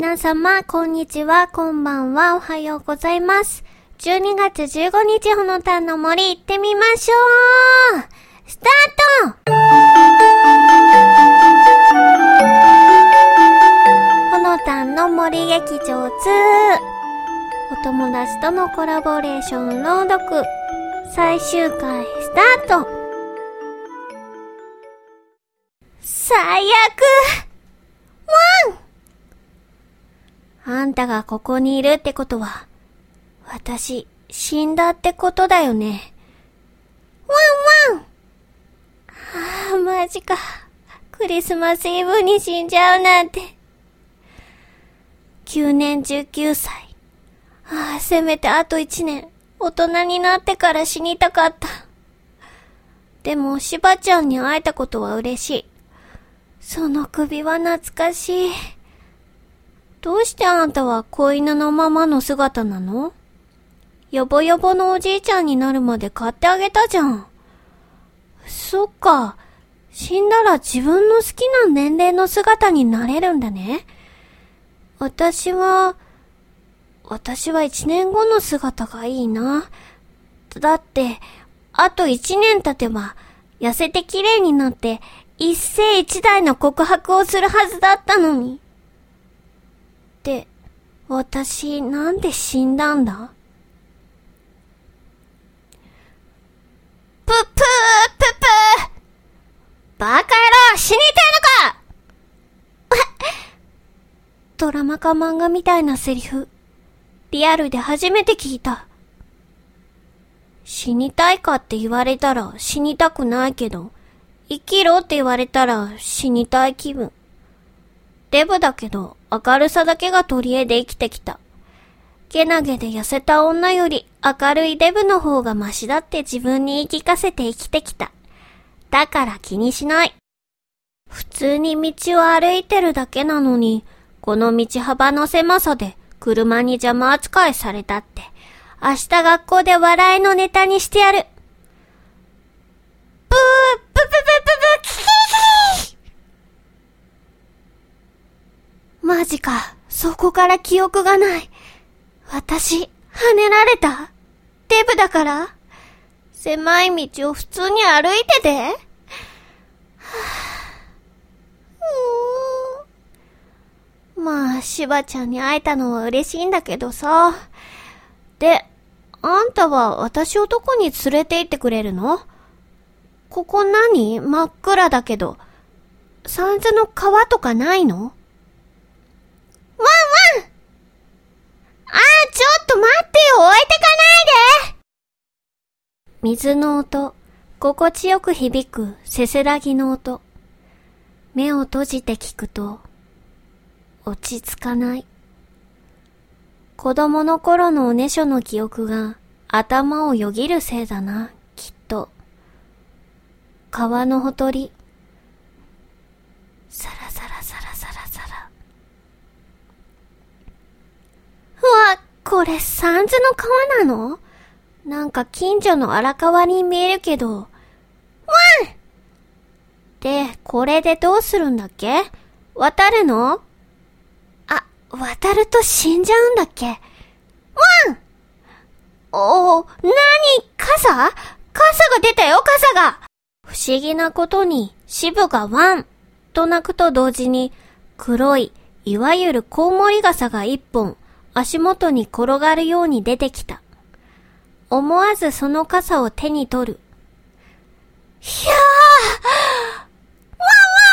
皆様、こんにちは、こんばんは、おはようございます。12月15日、ほのたんの森行ってみましょう。スタート。ほのたんの森劇場2お友達とのコラボレーション朗読。最終回スタート。最悪。ワン！あんたがここにいるってことは、私、死んだってことだよね。ワンワンああ、マジか。クリスマスイブに死んじゃうなんて。9年19歳。ああ、せめてあと1年、大人になってから死にたかった。でも、しばちゃんに会えたことは嬉しい。その首は懐かしい。どうしてあんたは子犬のままの姿なの？よぼよぼのおじいちゃんになるまで買ってあげたじゃん。そっか。死んだら自分の好きな年齢の姿になれるんだね。私は、私は一年後の姿がいいな。だって、あと一年経てば、痩せて綺麗になって、一世一代の告白をするはずだったのに。って、私、なんで死んだんだ？ぷっぷーぷっぷーバカ野郎死にてえのか ドラマか漫画みたいなセリフ、リアルで初めて聞いた。死にたいかって言われたら死にたくないけど、生きろって言われたら死にたい気分。デブだけど明るさだけが取り柄で生きてきた。けなげで痩せた女より明るいデブの方がマシだって自分に言い聞かせて生きてきた。だから気にしない。普通に道を歩いてるだけなのに、この道幅の狭さで車に邪魔扱いされたって、明日学校で笑いのネタにしてやる。ブー、ブブブブブブ、キキキマジか、そこから記憶がない。私、跳ねられた。デブだから。狭い道を普通に歩いてて。はぁうーんまあ、しばちゃんに会えたのは嬉しいんだけどさ。で、あんたは私をどこに連れて行ってくれるの？ここ何？真っ暗だけど。サンズの川とかないのワンワンあー、ちょっと待ってよ置いてかないで水の音、心地よく響くせせらぎの音。目を閉じて聞くと、落ち着かない。子供の頃のおねしょの記憶が頭をよぎるせいだな、きっと。川のほとり。さらさらさらさらさら。うわ、これサンズの川なの？なんか近所の荒川に見えるけど。ワンで、これでどうするんだっけ？渡るの？あ、渡ると死んじゃうんだっけ？ワンおー、なに傘？傘が出たよ、傘が！不思議なことに、渋がワンと鳴くと同時に、黒い、いわゆるコウモリ傘が一本、足元に転がるように出てきた。思わずその傘を手に取る。ひゃーワンワンワ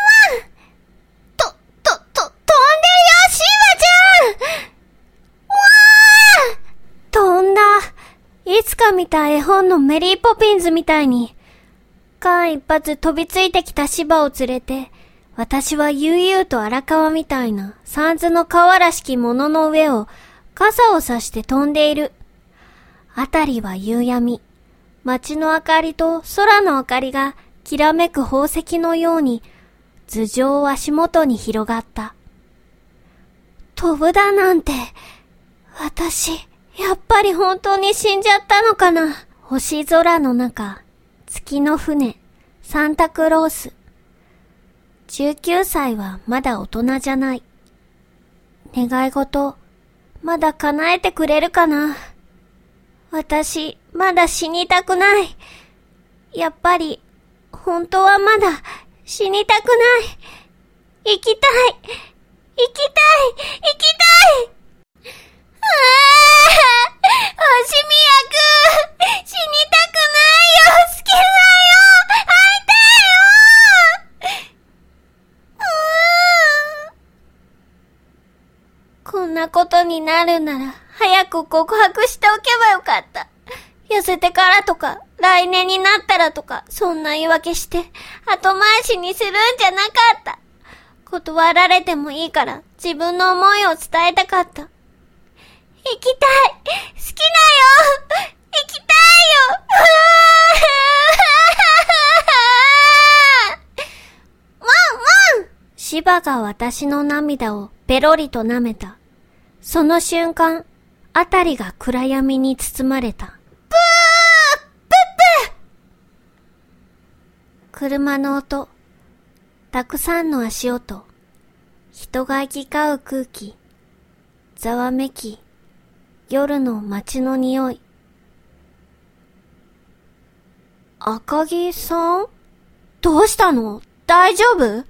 ンワンと、と、と、飛んでるよ、シーバちゃんわー飛んだ。いつか見た絵本のメリーポピンズみたいに、間一髪飛びついてきた芝を連れて、私は悠々と荒川みたいな三途の川らしきものの上を傘を差して飛んでいる。あたりは夕闇。街の明かりと空の明かりがきらめく宝石のように頭上を足元に広がった。飛ぶだなんて、私、やっぱり本当に死んじゃったのかな星空の中、月の船、サンタクロース。19歳はまだ大人じゃない。願い事、まだ叶えてくれるかな私、まだ死にたくない。やっぱり、本当はまだ死にたくない。生きたい。生きたい。生きたい。ああ星宮くん死にたくないよ好きだよ会いたいよこんなことになるなら、早く告白しておけばよかった。痩せてからとか、来年になったらとか、そんな言い訳して、後回しにするんじゃなかった。断られてもいいから、自分の思いを伝えたかった。行きたい好きだよ行きたいよワンワン芝が私の涙をペロリと舐めた。その瞬間、あたりが暗闇に包まれた。ブープップ車の音、たくさんの足音、人が行き交う空気、ざわめき、夜の街の匂い。赤木さん？どうしたの？大丈夫？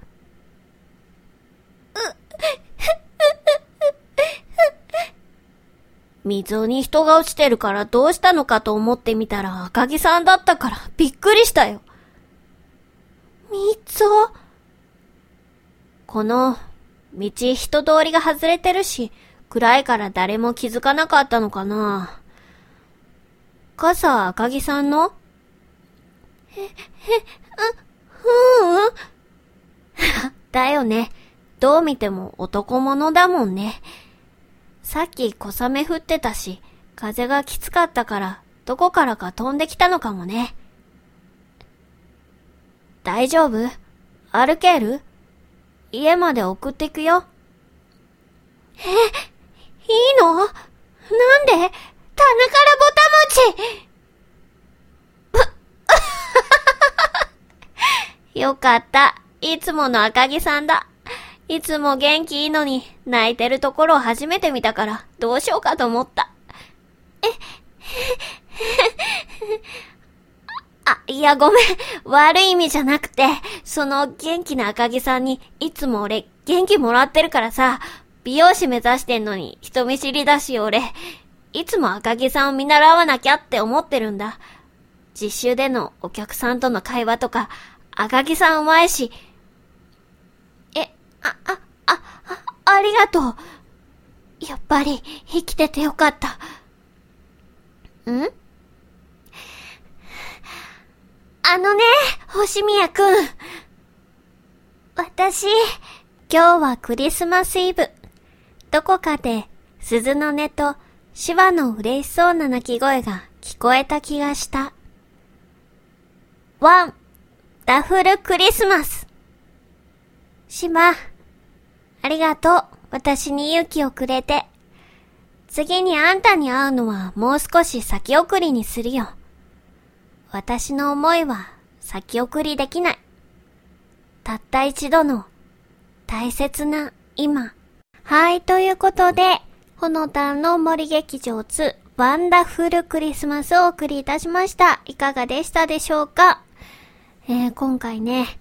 溝に人が落ちてるからどうしたのかと思ってみたら赤木さんだったからびっくりしたよ。溝この道人通りが外れてるし、暗いから誰も気づかなかったのかな傘赤木さんの？え、え、う、ううん。だよね。どう見ても男物だもんね。さっき小雨降ってたし、風がきつかったから、どこからか飛んできたのかもね。大丈夫？歩ける？家まで送ってくよ。えいいの？なんで？棚からぼたもち よかった。いつもの赤木さんだ。いつも元気いいのに、泣いてるところを初めて見たから、どうしようかと思った。え、あ、いやごめん。悪い意味じゃなくて、その元気な赤木さんに、いつも俺、元気もらってるからさ、美容師目指してんのに人見知りだし俺、いつも赤木さんを見習わなきゃって思ってるんだ。実習でのお客さんとの会話とか、赤木さんうまいし。あ、あ、あ、あ、りがとう。やっぱり生きててよかった。ん？あのね、星宮くん。私、今日はクリスマスイブ。どこかで鈴の音と手話の嬉しそうな鳴き声が聞こえた気がした。ワン、ダフルクリスマス。島、ありがとう。私に勇気をくれて。次にあんたに会うのはもう少し先送りにするよ。私の思いは先送りできない。たった一度の大切な今。はい、ということで、ほのたんの森劇場2ワンダフルクリスマスをお送りいたしました。いかがでしたでしょうか？えー、今回ね、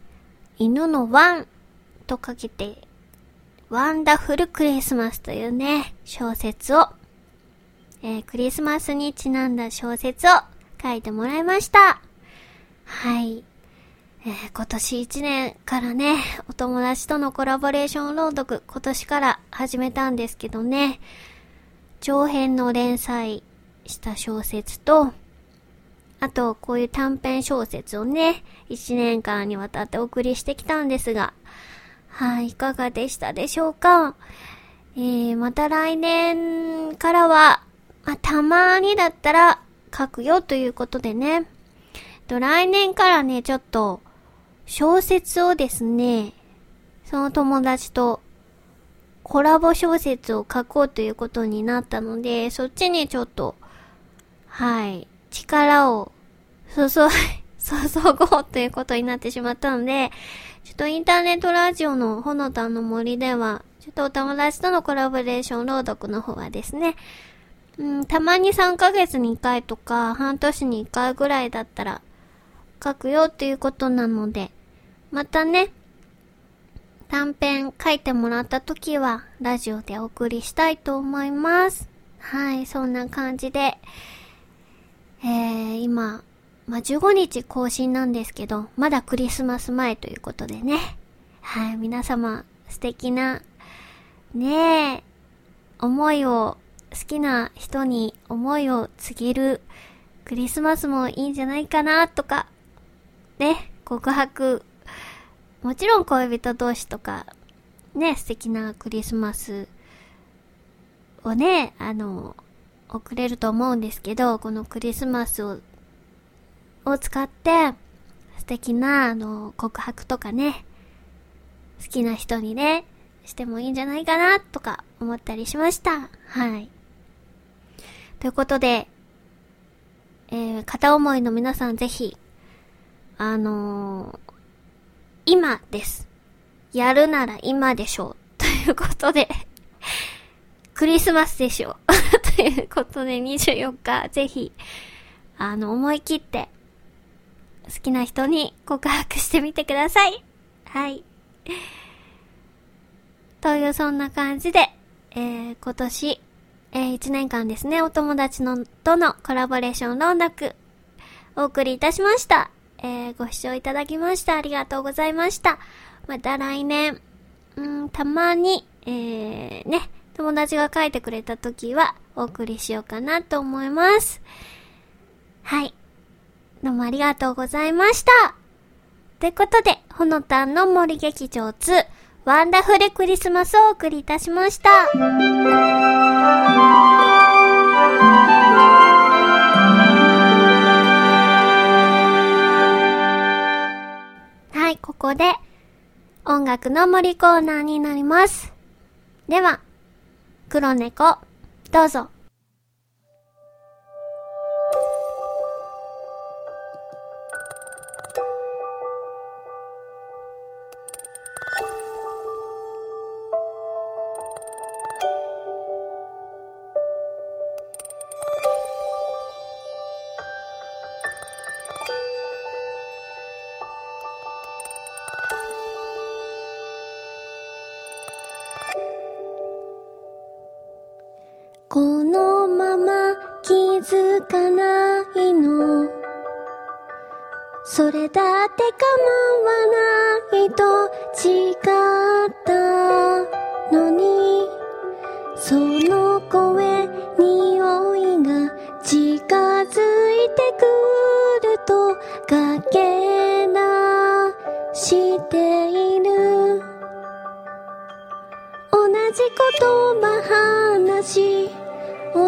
犬のワンとかけて、ワンダフルクリスマスというね、小説を、えー、クリスマスにちなんだ小説を書いてもらいました。はい。えー、今年1年からね、お友達とのコラボレーション朗読、今年から始めたんですけどね、長編の連載した小説と、あと、こういう短編小説をね、1年間にわたってお送りしてきたんですが、はい、いかがでしたでしょうか？えー、また来年からは、まあ、たまにだったら書くよということでね、と来年からね、ちょっと、小説をですね、その友達とコラボ小説を書こうということになったので、そっちにちょっと、はい、力を注い、注ごうということになってしまったので、ちょっとインターネットラジオのほのたの森では、ちょっとお友達とのコラボレーション朗読の方はですね、うん、たまに3ヶ月に1回とか、半年に1回ぐらいだったら、書くよっていうことなので、またね、短編書いてもらった時は、ラジオでお送りしたいと思います。はい、そんな感じで、えー、今、まあ、15日更新なんですけど、まだクリスマス前ということでね。はい、皆様、素敵な、ねえ、思いを、好きな人に思いを告げるクリスマスもいいんじゃないかな、とか、ね、告白、もちろん恋人同士とか、ね、素敵なクリスマスをね、あの、送れると思うんですけど、このクリスマスをを使って、素敵な、あの、告白とかね、好きな人にね、してもいいんじゃないかな、とか思ったりしました。はい。ということで、えー、片思いの皆さんぜひ、あのー、今です。やるなら今でしょう。ということでクリスマスでしょう。ということで24日、ぜひ、あの、思い切って、好きな人に告白してみてください。はい。というそんな感じで、えー、今年、えー、1年間ですね、お友達のとのコラボレーション朗読、お送りいたしました。えー、ご視聴いただきましたありがとうございました。また来年、うん、たまに、えー、ね、友達が書いてくれた時はお送りしようかなと思います。はい。どうもありがとうございました。ということで、ほのたんの森劇場2、ワンダフルクリスマスをお送りいたしました。はい、ここで、音楽の森コーナーになります。では、黒猫、どうぞ。気づかないの。それだって構わないと誓ったのに。その声匂いが近づいてくるとかけなしている。同じ言葉話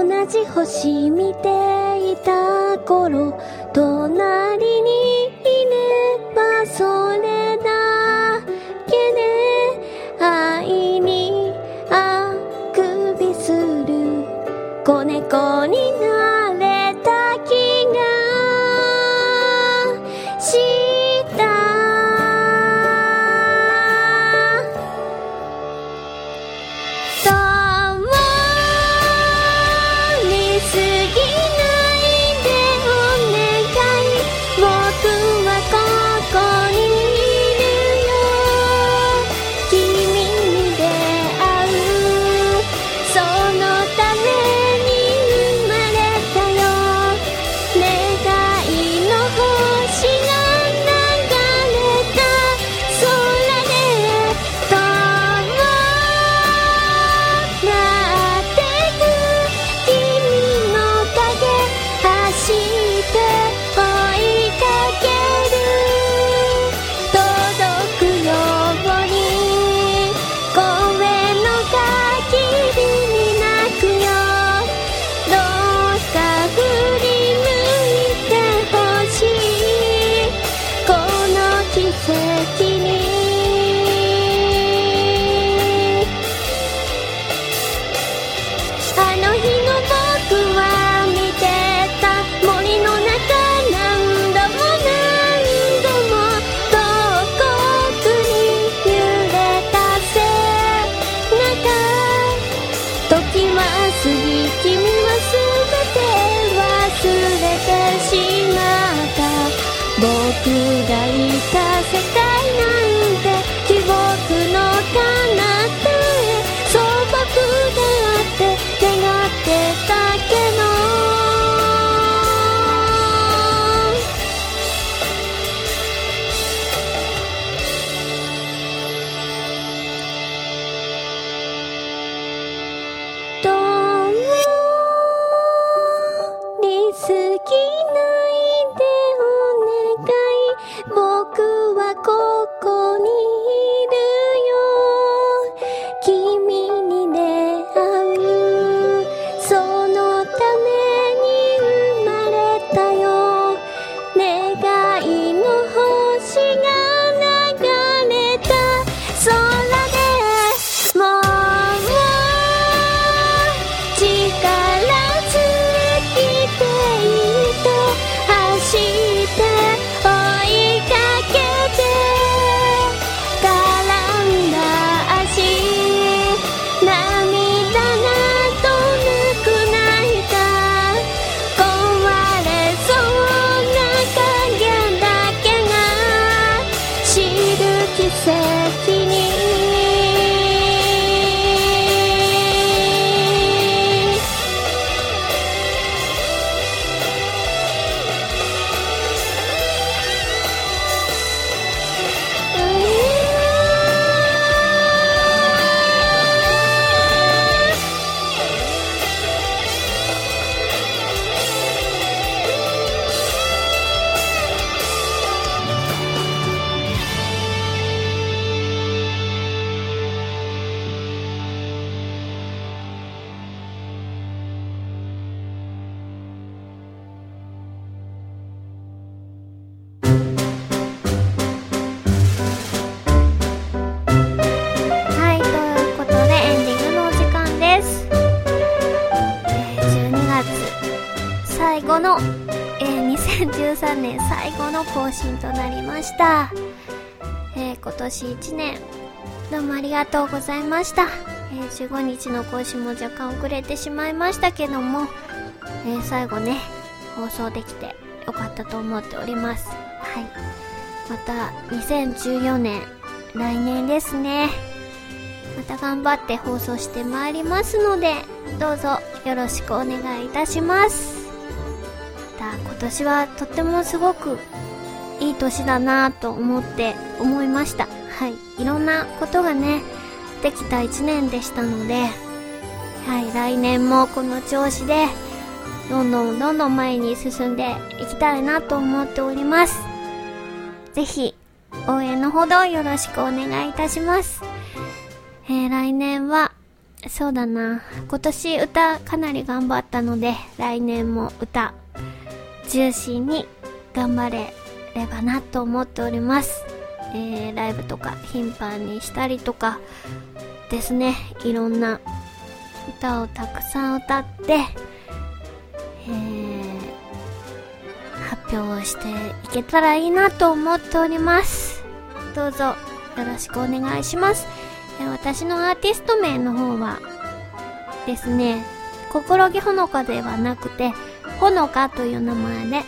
同じ星見ていた頃隣に更新となりました。えー、今年1年、どうもありがとうございました。えー、15日の更新も若干遅れてしまいましたけども、えー、最後ね、放送できてよかったと思っております。はい。また、2014年、来年ですね。また頑張って放送してまいりますので、どうぞよろしくお願いいたします。また今年はとってもすごくいい年だなと思って思いました。はい。いろんなことがね、できた一年でしたので、はい、来年もこの調子で、どんどんどんどん前に進んでいきたいなと思っております。ぜひ、応援のほどよろしくお願いいたします。えー、来年は、そうだな、今年歌かなり頑張ったので、来年も歌中心に頑張れればなと思っております。えー、ライブとか頻繁にしたりとかですね、いろんな歌をたくさん歌って、えー、発表していけたらいいなと思っております。どうぞよろしくお願いします。私のアーティスト名の方はですね、心木ほのかではなくて、ほのかという名前で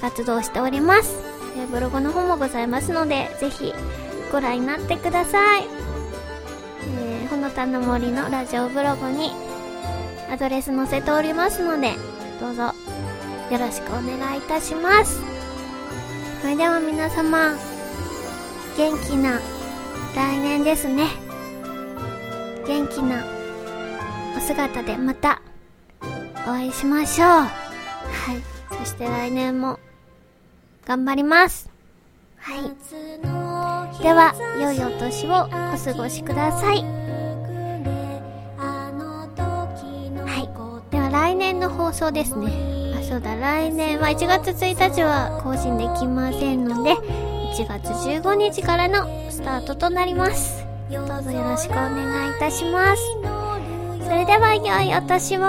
活動しております。えブログの方もございますので、ぜひご覧になってください。えー、ほのたの森のラジオブログにアドレス載せておりますので、どうぞよろしくお願いいたします。それでは皆様、元気な来年ですね。元気なお姿でまたお会いしましょう。はい。そして来年も頑張ります。はい。では、良いお年をお過ごしください。はい。では来年の放送ですね。あ、そうだ、来年は1月1日は更新できませんので、1月15日からのスタートとなります。どうぞよろしくお願いいたします。それでは良いお年を。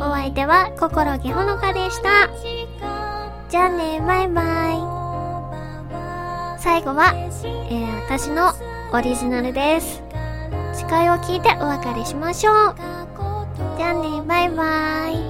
お相手は心木ほのかでした。じゃあね、バイバイ。最後は、えー、私のオリジナルです。誓いを聞いてお別れしましょう。じゃあね、バイバイ。